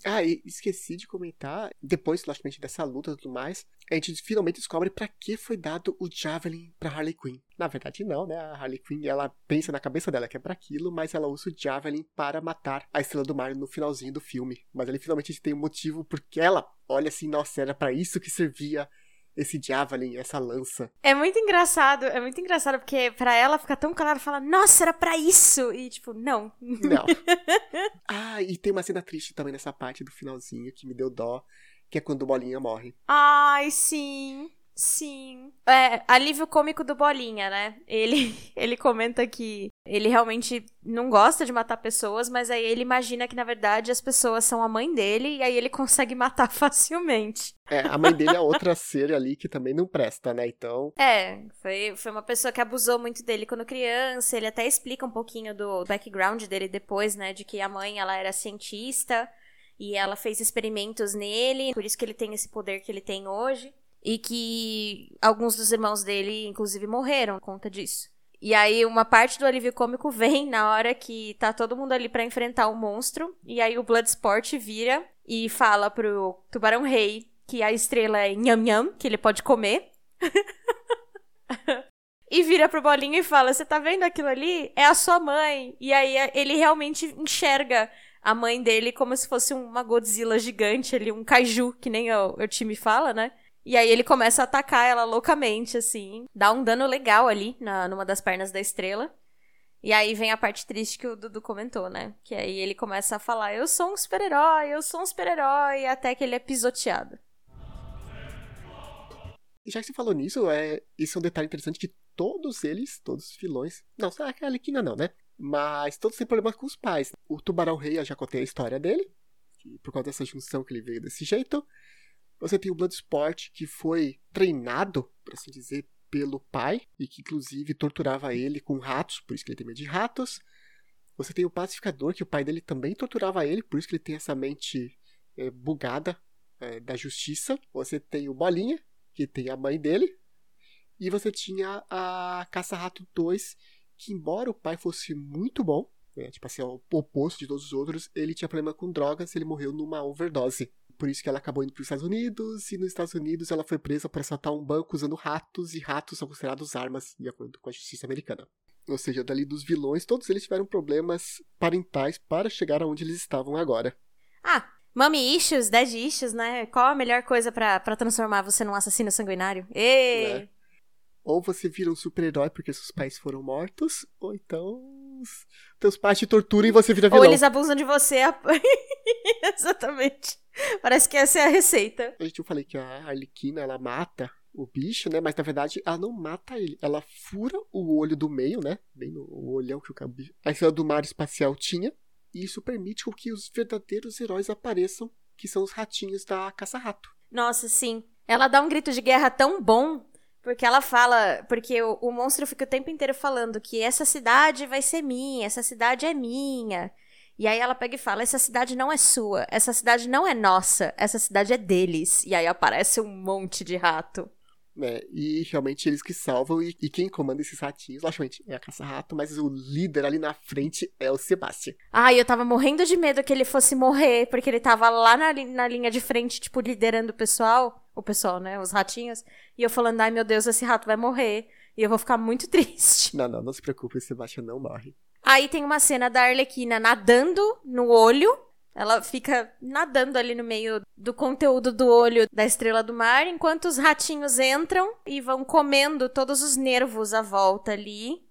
Ah, e esqueci de comentar, depois, logicamente, dessa luta e tudo mais, a gente finalmente descobre para que foi dado o Javelin pra Harley Quinn. Na verdade, não, né? A Harley Quinn, ela pensa na cabeça dela que é para aquilo, mas ela usa o Javelin para matar a Estrela do Mar no finalzinho do filme. Mas ali finalmente tem um motivo porque ela olha assim, nossa, era para isso que servia esse Javelin, essa lança. É muito engraçado, é muito engraçado, porque para ela fica tão claro, fala, nossa, era para isso! E tipo, não. Não. ah, e tem uma cena triste também nessa parte do finalzinho que me deu dó, que é quando o Bolinha morre. Ai, sim. Sim. É, alívio cômico do Bolinha, né? Ele, ele comenta que ele realmente não gosta de matar pessoas, mas aí ele imagina que, na verdade, as pessoas são a mãe dele e aí ele consegue matar facilmente. É, a mãe dele é outra ser ali que também não presta, né? Então. É, foi, foi uma pessoa que abusou muito dele quando criança. Ele até explica um pouquinho do background dele depois, né? De que a mãe, ela era cientista e ela fez experimentos nele, por isso que ele tem esse poder que ele tem hoje e que alguns dos irmãos dele, inclusive, morreram por conta disso. E aí uma parte do alívio cômico vem na hora que tá todo mundo ali para enfrentar o monstro, e aí o Bloodsport vira e fala pro Tubarão Rei que a estrela é nham nham, que ele pode comer. e vira pro Bolinho e fala: Você tá vendo aquilo ali? É a sua mãe. E aí ele realmente enxerga a mãe dele como se fosse uma Godzilla gigante ali, um kaiju, que nem o, o time fala, né? E aí ele começa a atacar ela loucamente, assim. Dá um dano legal ali, na, numa das pernas da estrela. E aí vem a parte triste que o Dudu comentou, né? Que aí ele começa a falar: Eu sou um super-herói, eu sou um super-herói, até que ele é pisoteado. Já que você falou nisso, é, isso é um detalhe interessante que todos eles, todos os vilões. Não, a Alequina não, né? Mas todos têm problemas com os pais. O Tubarão Rei, eu já contei a história dele. Por causa dessa junção que ele veio desse jeito. Você tem o Bloodsport, que foi treinado, por assim dizer, pelo pai, e que inclusive torturava ele com ratos, por isso que ele tem medo de ratos. Você tem o Pacificador, que o pai dele também torturava ele, por isso que ele tem essa mente é, bugada é, da justiça. Você tem o Bolinha, que tem a mãe dele. E você tinha a Caça-Rato 2, que embora o pai fosse muito bom, né, tipo assim, o oposto de todos os outros, ele tinha problema com drogas e ele morreu numa overdose por isso que ela acabou indo para os Estados Unidos, e nos Estados Unidos ela foi presa por assaltar um banco usando ratos, e ratos são considerados armas, de acordo com a justiça americana. Ou seja, dali dos vilões, todos eles tiveram problemas parentais para chegar aonde eles estavam agora. Ah, Mommy issues, dead issues, né? Qual a melhor coisa para transformar você num assassino sanguinário? Ê! É. Ou você vira um super-herói porque seus pais foram mortos, ou então teus pais te torturam e você vira vilão. Ou eles abusam de você. Exatamente. Parece que essa é a receita. A gente eu falei que a Arlequina, ela mata o bicho, né? Mas na verdade ela não mata ele. Ela fura o olho do meio, né? Bem no olhão que o a estrela do mar espacial tinha. E isso permite que os verdadeiros heróis apareçam, que são os ratinhos da caça-rato. Nossa, sim. Ela dá um grito de guerra tão bom porque ela fala. Porque o, o, monstro fica o tempo inteiro falando que essa cidade vai ser minha, essa cidade é minha. E aí ela pega e fala: essa cidade não é sua, essa cidade não é nossa, essa cidade é deles. E aí aparece um monte de rato. É, e realmente eles que salvam, e, e quem comanda esses ratinhos, logicamente, é a caça-rato, mas o líder ali na frente é o Sebastian. Ai, eu tava morrendo de medo que ele fosse morrer, porque ele tava lá na, na linha de frente, tipo, liderando o pessoal o pessoal, né? Os ratinhos. E eu falando, ai meu Deus, esse rato vai morrer. E eu vou ficar muito triste. Não, não, não se preocupe, Sebastião não morre. Aí tem uma cena da Arlequina nadando no olho. Ela fica nadando ali no meio do conteúdo do olho da estrela do mar, enquanto os ratinhos entram e vão comendo todos os nervos à volta ali.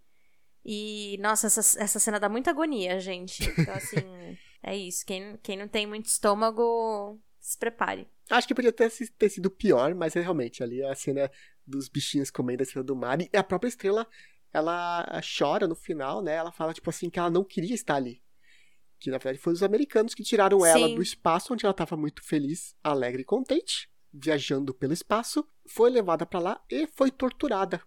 E, nossa, essa, essa cena dá muita agonia, gente. Então, assim, é isso. Quem, quem não tem muito estômago, se prepare. Acho que podia ter, ter sido pior, mas realmente ali a cena dos bichinhos comendo a estrela do mar e a própria estrela ela chora no final, né? Ela fala, tipo assim, que ela não queria estar ali. Que na verdade foram os americanos que tiraram Sim. ela do espaço, onde ela estava muito feliz, alegre e contente, viajando pelo espaço, foi levada para lá e foi torturada.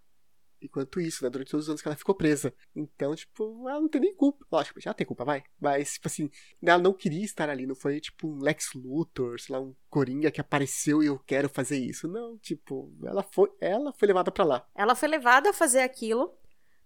Enquanto isso, né? Durante todos os anos que ela ficou presa. Então, tipo, ela não tem nem culpa. Lógico, já tem culpa, vai. Mas, tipo assim, ela não queria estar ali. Não foi, tipo, um Lex Luthor, sei lá, um Coringa que apareceu e eu quero fazer isso. Não, tipo, ela foi, ela foi levada para lá. Ela foi levada a fazer aquilo,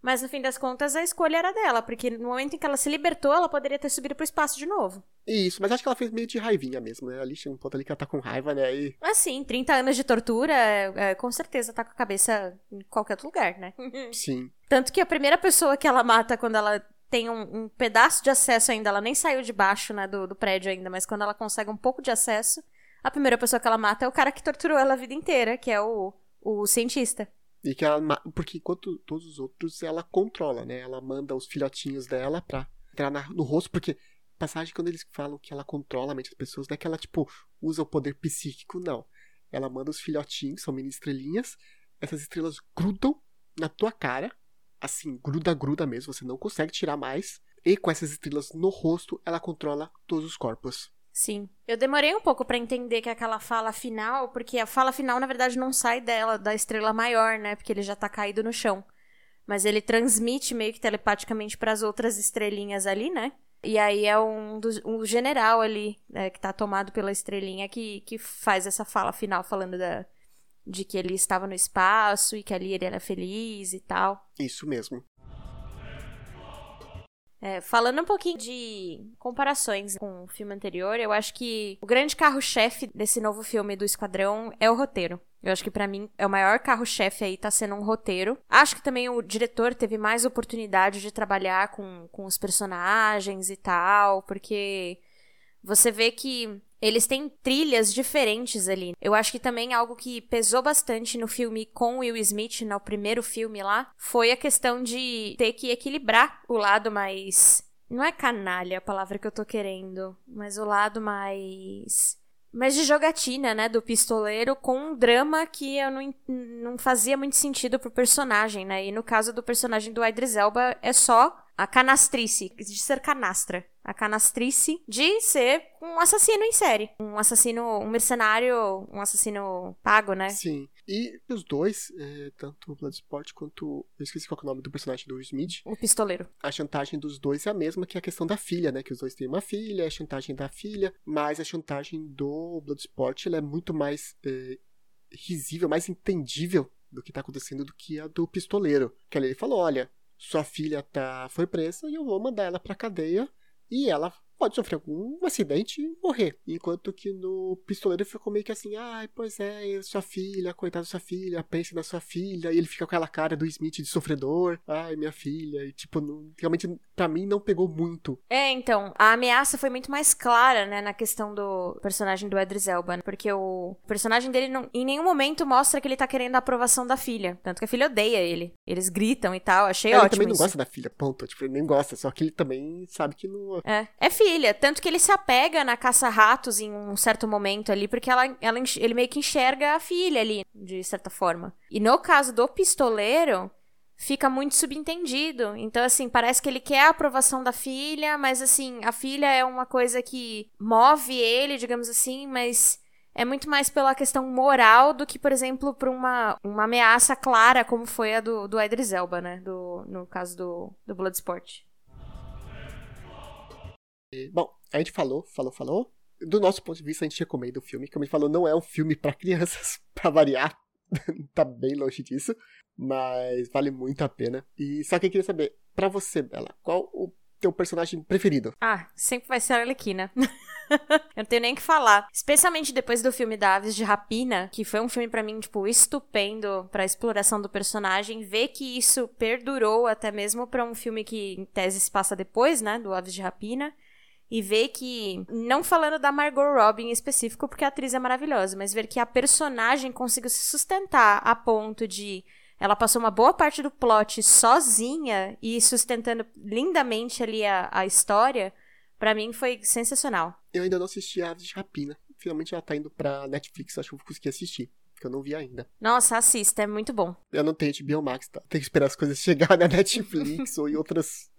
mas no fim das contas a escolha era dela, porque no momento em que ela se libertou, ela poderia ter subido pro espaço de novo. Isso, mas acho que ela fez meio de raivinha mesmo, né? Ali chega um ponto ali que ela tá com raiva, né? E Assim, 30 anos de tortura, é, é, com certeza tá com a cabeça em qualquer outro lugar, né? sim. Tanto que a primeira pessoa que ela mata quando ela tem um, um pedaço de acesso ainda, ela nem saiu de baixo, né, do, do prédio ainda, mas quando ela consegue um pouco de acesso, a primeira pessoa que ela mata é o cara que torturou ela a vida inteira, que é o, o cientista. E que ela. Porque enquanto todos os outros ela controla, né? Ela manda os filhotinhos dela pra entrar na- no rosto, porque passagem quando eles falam que ela controla a mente das pessoas, não é que ela, tipo, usa o poder psíquico, não. Ela manda os filhotinhos, são mini estrelinhas, essas estrelas grudam na tua cara, assim, gruda, gruda mesmo, você não consegue tirar mais. E com essas estrelas no rosto, ela controla todos os corpos. Sim. Eu demorei um pouco pra entender que aquela fala final, porque a fala final, na verdade, não sai dela, da estrela maior, né? Porque ele já tá caído no chão. Mas ele transmite meio que telepaticamente pras outras estrelinhas ali, né? E aí é um, dos, um general ali, né, que tá tomado pela estrelinha, que, que faz essa fala final falando da, de que ele estava no espaço e que ali ele era feliz e tal. Isso mesmo. É, falando um pouquinho de comparações com o filme anterior, eu acho que o grande carro-chefe desse novo filme do Esquadrão é o roteiro. Eu acho que pra mim é o maior carro-chefe aí tá sendo um roteiro. Acho que também o diretor teve mais oportunidade de trabalhar com, com os personagens e tal, porque você vê que eles têm trilhas diferentes ali. Eu acho que também algo que pesou bastante no filme com Will Smith, no primeiro filme lá, foi a questão de ter que equilibrar o lado mais. Não é canalha a palavra que eu tô querendo, mas o lado mais. Mais de jogatina, né? Do pistoleiro com um drama que eu não, não fazia muito sentido pro personagem, né? E no caso do personagem do Idris Elba, é só a canastrice, de ser canastra. A canastrice de ser um assassino em série. Um assassino, um mercenário, um assassino pago, né? Sim. E os dois, é, tanto o Bloodsport quanto. Eu esqueci qual é o nome do personagem do Smith. O pistoleiro. A chantagem dos dois é a mesma que a questão da filha, né? Que os dois têm uma filha, a chantagem da filha, mas a chantagem do Bloodsport ela é muito mais é, risível, mais entendível do que tá acontecendo do que a do pistoleiro. Que ali ele falou: olha, sua filha tá, foi presa e eu vou mandar ela pra cadeia e ela pode sofrer algum acidente e morrer. Enquanto que no pistoleiro ficou meio que assim, ai, pois é, sua filha, coitada da sua filha, pense na sua filha, e ele fica com aquela cara do Smith de sofredor, ai, minha filha, e tipo, não- realmente pra mim não pegou muito. É, então, a ameaça foi muito mais clara, né, na questão do personagem do Idris Elba, né? porque o personagem dele não, em nenhum momento mostra que ele tá querendo a aprovação da filha, tanto que a filha odeia ele. Eles gritam e tal, achei ele ótimo também não isso. gosta da filha, ponto, tipo, ele nem gosta, só que ele também sabe que não... É, é filha, tanto que ele se apega na caça-ratos em um certo momento ali, porque ela, ela, ele meio que enxerga a filha ali, de certa forma. E no caso do pistoleiro, fica muito subentendido. Então, assim, parece que ele quer a aprovação da filha, mas, assim, a filha é uma coisa que move ele, digamos assim, mas é muito mais pela questão moral do que, por exemplo, por uma, uma ameaça clara, como foi a do, do Idris Elba, né? Do, no caso do, do Bloodsport. Bom, a gente falou, falou, falou. Do nosso ponto de vista, a gente recomenda o filme. Como a gente falou, não é um filme pra crianças, pra variar. tá bem longe disso. Mas vale muito a pena. E só que eu queria saber, pra você, Bela, qual o teu personagem preferido? Ah, sempre vai ser a Arlequina. Eu não tenho nem que falar. Especialmente depois do filme da Aves de Rapina, que foi um filme pra mim, tipo, estupendo pra exploração do personagem. Ver que isso perdurou até mesmo pra um filme que, em tese, se passa depois, né, do Aves de Rapina. E ver que, não falando da Margot Robbie em específico, porque a atriz é maravilhosa, mas ver que a personagem conseguiu se sustentar a ponto de ela passou uma boa parte do plot sozinha e sustentando lindamente ali a, a história, pra mim foi sensacional. Eu ainda não assisti a Aves de Rapina. Finalmente ela tá indo pra Netflix, acho que eu vou conseguir assistir. que eu não vi ainda. Nossa, assista, é muito bom. Eu não tenho HBO Max, tá? Tem que esperar as coisas chegar na Netflix ou em outras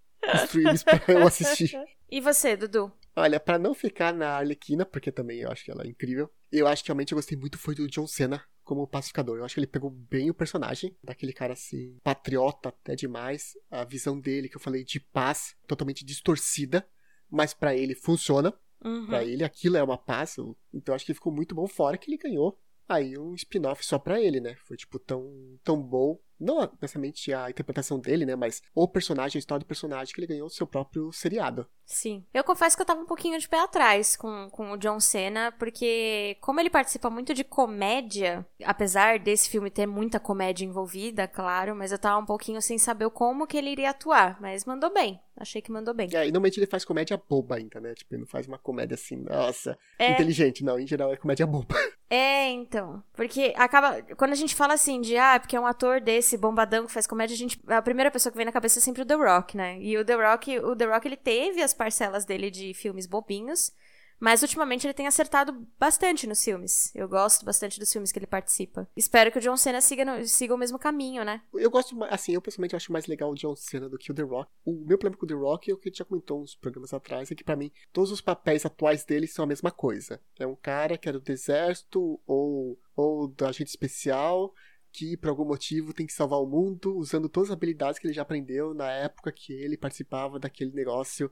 streams pra eu assistir. E você, Dudu? Olha, para não ficar na Arlequina, porque também eu acho que ela é incrível, eu acho que realmente eu gostei muito foi do John Cena como pacificador. Eu acho que ele pegou bem o personagem, daquele cara assim, patriota até demais. A visão dele, que eu falei, de paz, totalmente distorcida, mas para ele funciona. Uhum. Pra ele aquilo é uma paz. Então eu acho que ficou muito bom, fora que ele ganhou aí um spin-off só pra ele, né? Foi, tipo, tão, tão bom. Não necessariamente a interpretação dele, né? Mas o personagem, a história do personagem, que ele ganhou o seu próprio seriado. Sim. Eu confesso que eu tava um pouquinho de pé atrás com, com o John Cena, porque como ele participa muito de comédia, apesar desse filme ter muita comédia envolvida, claro, mas eu tava um pouquinho sem saber como que ele iria atuar. Mas mandou bem. Achei que mandou bem. É, e normalmente ele faz comédia boba ainda, né? Tipo, ele não faz uma comédia assim, nossa, é... inteligente. Não, em geral é comédia boba. É, então. Porque acaba. Quando a gente fala assim de, ah, porque é um ator desse bombadão que faz comédia, a, gente, a primeira pessoa que vem na cabeça é sempre o The Rock, né? E o The Rock, o The Rock ele teve as parcelas dele de filmes bobinhos. Mas ultimamente ele tem acertado bastante nos filmes. Eu gosto bastante dos filmes que ele participa. Espero que o John Cena siga, no, siga o mesmo caminho, né? Eu gosto, assim, eu pessoalmente acho mais legal o John Cena do que o The Rock. O meu problema com o The Rock é o que gente já comentou uns programas atrás, é que para mim todos os papéis atuais dele são a mesma coisa. É um cara que era do exército ou, ou do agente especial que por algum motivo tem que salvar o mundo usando todas as habilidades que ele já aprendeu na época que ele participava daquele negócio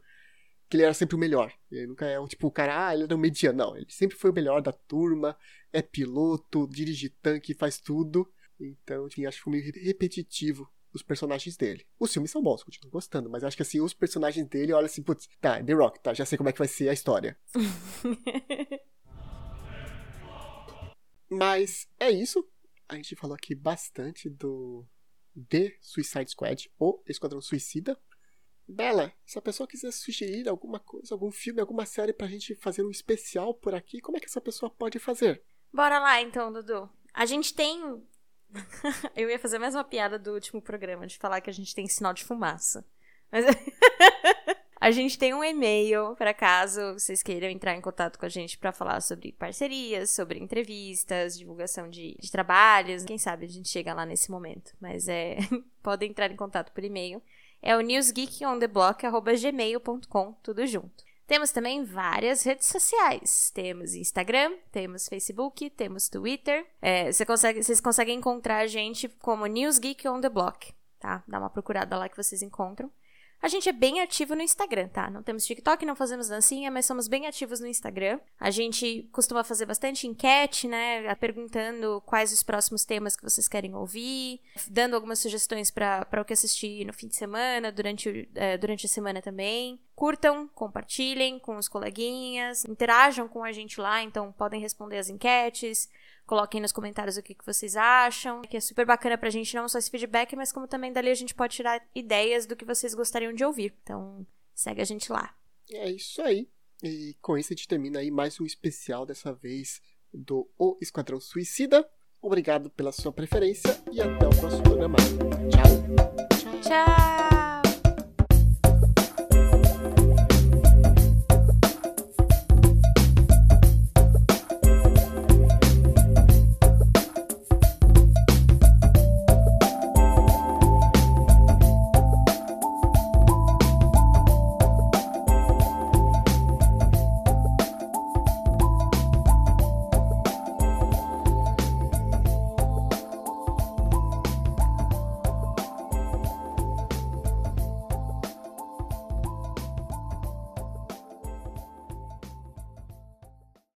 que ele era sempre o melhor. Ele nunca é tipo o cara, ah, ele era o mediano. Não, ele sempre foi o melhor da turma, é piloto, dirige tanque, faz tudo. Então, enfim, acho que foi meio repetitivo os personagens dele. Os filmes são bons, continuo gostando, mas acho que assim, os personagens dele, olha assim, putz, tá, The Rock, tá, já sei como é que vai ser a história. mas é isso. A gente falou aqui bastante do The Suicide Squad, ou Esquadrão Suicida. Bela, se a pessoa quiser sugerir alguma coisa, algum filme, alguma série pra gente fazer um especial por aqui, como é que essa pessoa pode fazer? Bora lá então, Dudu. A gente tem. Eu ia fazer mais uma piada do último programa, de falar que a gente tem sinal de fumaça. Mas. a gente tem um e-mail para caso vocês queiram entrar em contato com a gente para falar sobre parcerias, sobre entrevistas, divulgação de, de trabalhos. Quem sabe a gente chega lá nesse momento. Mas é. Podem entrar em contato por e-mail é o newsgeekontheblock.gmail.com, tudo junto. Temos também várias redes sociais. Temos Instagram, temos Facebook, temos Twitter. É, você consegue, vocês conseguem encontrar a gente como News Geek on the Block, tá? Dá uma procurada lá que vocês encontram. A gente é bem ativo no Instagram, tá? Não temos TikTok, não fazemos dancinha, mas somos bem ativos no Instagram. A gente costuma fazer bastante enquete, né? Perguntando quais os próximos temas que vocês querem ouvir, dando algumas sugestões para o que assistir no fim de semana, durante, é, durante a semana também. Curtam, compartilhem com os coleguinhas, interajam com a gente lá, então podem responder as enquetes, Coloquem nos comentários o que, que vocês acham, que é super bacana pra gente não só esse feedback, mas como também dali a gente pode tirar ideias do que vocês gostariam de ouvir. Então, segue a gente lá. É isso aí. E com isso a gente termina aí mais um especial dessa vez do O Esquadrão Suicida. Obrigado pela sua preferência e até o próximo programa.